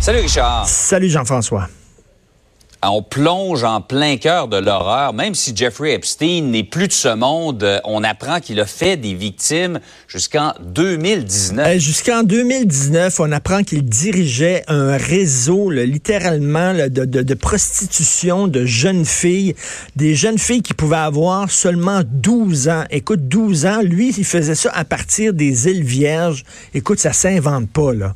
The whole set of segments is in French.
Salut Richard. Salut Jean-François. Ah, on plonge en plein cœur de l'horreur. Même si Jeffrey Epstein n'est plus de ce monde, euh, on apprend qu'il a fait des victimes jusqu'en 2019. Euh, jusqu'en 2019, on apprend qu'il dirigeait un réseau, littéralement, de, de, prostitution de jeunes filles. Des jeunes filles qui pouvaient avoir seulement 12 ans. Écoute, 12 ans, lui, il faisait ça à partir des îles Vierges. Écoute, ça s'invente pas, là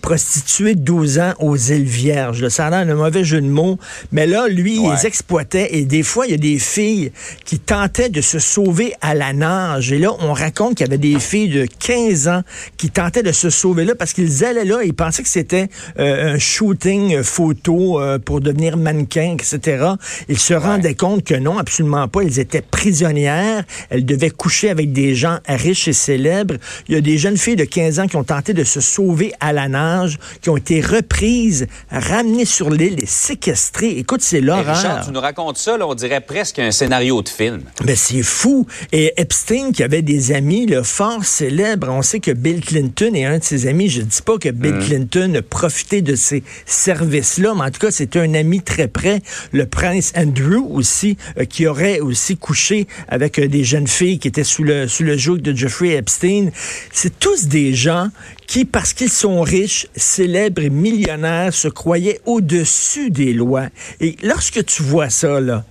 prostituée de 12 ans aux îles Vierges. Ça a l'air un mauvais jeu de mots. Mais là, lui, il les exploitait. Et des fois, il y a des filles qui tentaient de se sauver à la nage. Et là, on raconte qu'il y avait des filles de 15 ans qui tentaient de se sauver là parce qu'ils allaient là et ils pensaient que c'était euh, un shooting photo euh, pour devenir mannequin, etc. Ils se rendaient compte que non, absolument pas. Elles étaient prisonnières. Elles devaient coucher avec des gens riches et célèbres. Il y a des jeunes filles de 15 ans qui ont tenté de se sauver à la nage qui ont été reprises, ramenées sur l'île et séquestrées. Écoute, c'est l'horreur. Richard, tu nous racontes ça, on dirait presque un scénario de film. Mais c'est fou. Et Epstein, qui avait des amis là, fort célèbres, on sait que Bill Clinton est un de ses amis. Je ne dis pas que Bill mm. Clinton a profité de ces services-là, mais en tout cas, c'est un ami très près. Le prince Andrew aussi, euh, qui aurait aussi couché avec euh, des jeunes filles qui étaient sous le, sous le joug de Jeffrey Epstein. C'est tous des gens qui, parce qu'ils sont riches, célèbres et millionnaires, se croyaient au-dessus des lois. Et lorsque tu vois ça, là,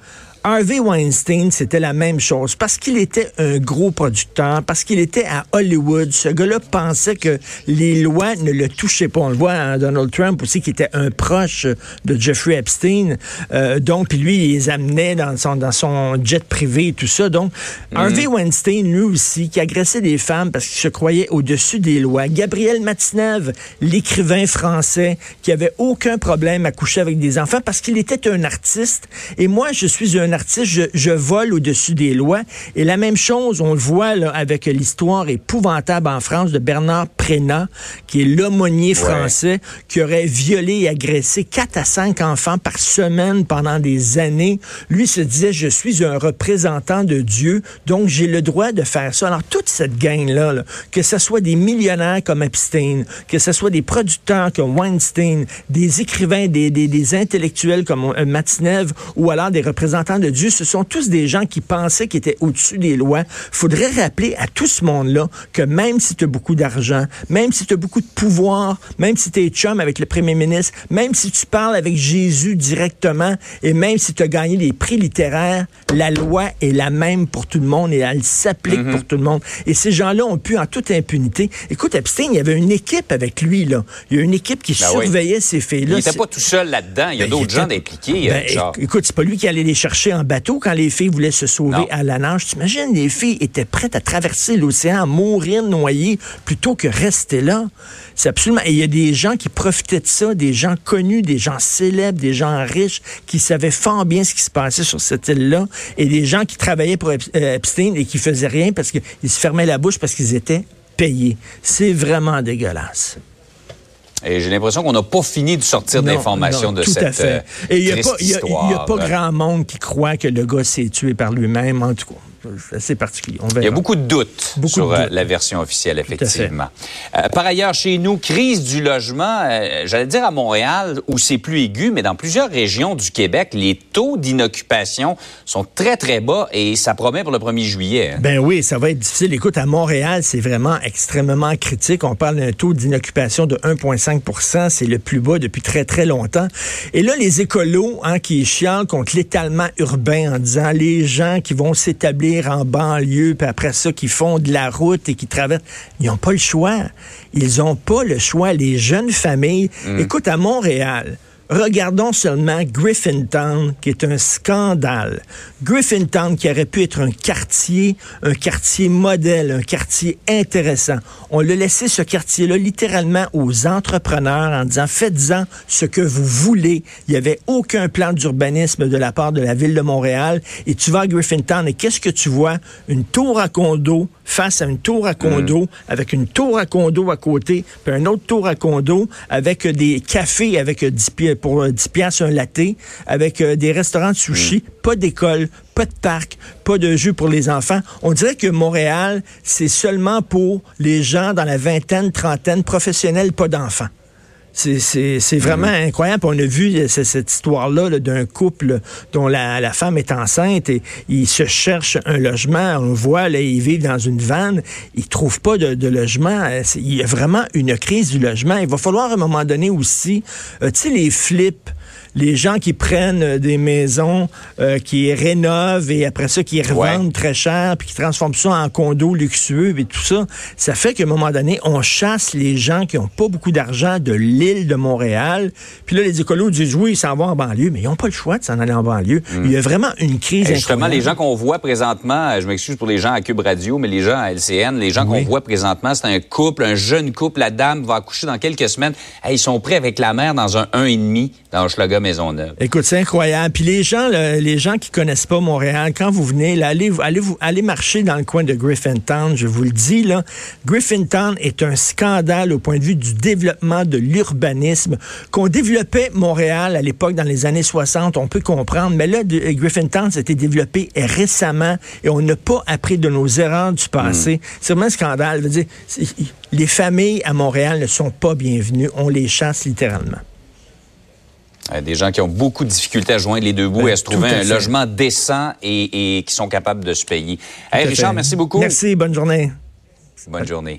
Harvey Weinstein, c'était la même chose. Parce qu'il était un gros producteur, parce qu'il était à Hollywood, ce gars-là pensait que les lois ne le touchaient pas. On le voit à Donald Trump aussi, qui était un proche de Jeffrey Epstein. Euh, donc, puis lui, il les amenait dans son, dans son jet privé et tout ça. Donc, mhm. Harvey Weinstein, lui aussi, qui agressait des femmes parce qu'il se croyait au-dessus des lois. Gabriel Matinev, l'écrivain français, qui avait aucun problème à coucher avec des enfants parce qu'il était un artiste. Et moi, je suis un artiste, je, vole au-dessus des lois. Et la même chose, on le voit là, avec l'histoire épouvantable en France de Bernard Prénat, qui est l'aumônier français, qui aurait violé et agressé quatre à cinq enfants par semaine pendant des années. Lui se disait, je suis un représentant de Dieu, donc j'ai le droit de faire ça. Alors, toute cette gang-là, que ce soit des millionnaires comme Epstein, que ce soit des producteurs comme Weinstein, des écrivains, des, des, des intellectuels comme euh, Matinev, ou alors des représentants de Dieu, ce sont tous des gens qui pensaient qu'ils étaient au-dessus des lois. Faudrait rappeler à tout ce monde-là que même si tu as beaucoup d'argent, même si tu as beaucoup de pouvoir, même si tu es chum avec le premier ministre, même si tu parles avec Jésus directement et même si tu as gagné des prix littéraires, la loi est la même pour tout le monde et elle s'applique mm-hmm. pour tout le monde. Et ces gens-là ont pu en toute impunité. Écoute, Epstein, il y avait une équipe avec lui, là. Il y a une équipe qui ben surveillait ces filles-là. Il n'était pas tout seul là-dedans. Il y a ben, d'autres gens impliqués. Ben, écoute, c'est pas lui qui allait les chercher en bateau quand les filles voulaient se sauver à la nage. T'imagines, les filles étaient prêtes à traverser l'océan, à mourir noyées, plutôt que rester là. C'est absolument... Et il y a des gens qui profitaient de ça, des gens connus, des gens célèbres, des gens riches, qui savaient fort bien ce qui se passait sur cette île-là, et des gens qui travaillaient pour euh, Epstein et qui faisaient rien parce qu'ils se fermaient la bouche parce qu'ils étaient payés. C'est vraiment dégueulasse. Et j'ai l'impression qu'on n'a pas fini de sortir d'informations de cette à Et il n'y a, pas grand monde qui croit que le gars s'est tué par lui-même, en tout cas assez particulier. Il y a beaucoup de doutes sur euh, la version officielle, effectivement. Euh, par ailleurs, chez nous, crise du logement, euh, j'allais dire à Montréal, où c'est plus aigu, mais dans plusieurs régions du Québec, les taux d'inoccupation sont très, très bas et ça promet pour le 1er juillet. Hein. Ben oui, ça va être difficile. Écoute, à Montréal, c'est vraiment extrêmement critique. On parle d'un taux d'inoccupation de 1,5% C'est le plus bas depuis très, très longtemps. Et là, les écolos hein, qui chialent contre l'étalement urbain en disant les gens qui vont s'établir en banlieue, puis après ça, qui font de la route et qui traversent. Ils n'ont pas le choix. Ils n'ont pas le choix. Les jeunes familles, mm. écoute, à Montréal, Regardons seulement Griffintown, qui est un scandale. Griffintown, qui aurait pu être un quartier, un quartier modèle, un quartier intéressant. On l'a laissé ce quartier-là littéralement aux entrepreneurs en disant faites-en ce que vous voulez. Il n'y avait aucun plan d'urbanisme de la part de la ville de Montréal. Et tu vas à Griffintown et qu'est-ce que tu vois? Une tour à condo face à une tour à condo, mm. avec une tour à condo à côté, puis un autre tour à condo avec des cafés avec 10 pieds pour 10 piastres un latte, avec euh, des restaurants de sushi, mm. pas d'école, pas de parc, pas de jeux pour les enfants. On dirait que Montréal, c'est seulement pour les gens dans la vingtaine, trentaine, professionnels, pas d'enfants. C'est vraiment mm-hmm. incroyable. On a vu cette histoire-là d'un couple dont la, femme est enceinte et ils se cherchent un logement. On voit, là, ils vivent dans une vanne. Ils trouvent pas de, logement. Il y a vraiment une crise du logement. Il va falloir à un moment donné aussi, euh, tu sais, les flips les gens qui prennent euh, des maisons, euh, qui rénovent et après ça, qui revendent très cher, puis qui transforment ça en condos luxueux et tout ça, ça fait qu'à un moment donné, on chasse les gens qui n'ont pas beaucoup d'argent de l'île de Montréal. Puis là, les écolos disent oui, ils s'en vont en banlieue, mais ils n'ont pas le choix de s'en aller en banlieue. Hmm. Il y a vraiment une crise. Et justement, les gens qu'on voit présentement, je m'excuse pour les gens à Cube Radio, mais les gens à LCN, les gens qu'on voit présentement, c'est un couple, un jeune couple. La dame va accoucher dans quelques semaines. ils sont prêts avec la mère dans un 1,5 dans Schlager Maisonneuve. Écoute, c'est incroyable. Puis les gens, les gens qui connaissent pas Montréal, quand vous venez, là, allez, allez, vous, allez marcher dans le coin de Griffintown, je vous le dis, là. Griffintown est un scandale au point de vue du développement de l'urbanisme. Qu'on développait Montréal à l'époque, dans les années 60, on peut comprendre, mais là, Griffintown s'était développé récemment et on n'a pas appris de nos erreurs du passé. Hmm. C'est vraiment un scandale. dire, les familles à Montréal ne sont pas bienvenues. On les chasse littéralement. Euh, des gens qui ont beaucoup de difficultés à joindre les deux bouts et à se trouver un logement décent et, qui sont capables de se payer. Hey, Richard, merci beaucoup. Merci, bonne journée. Bonne journée.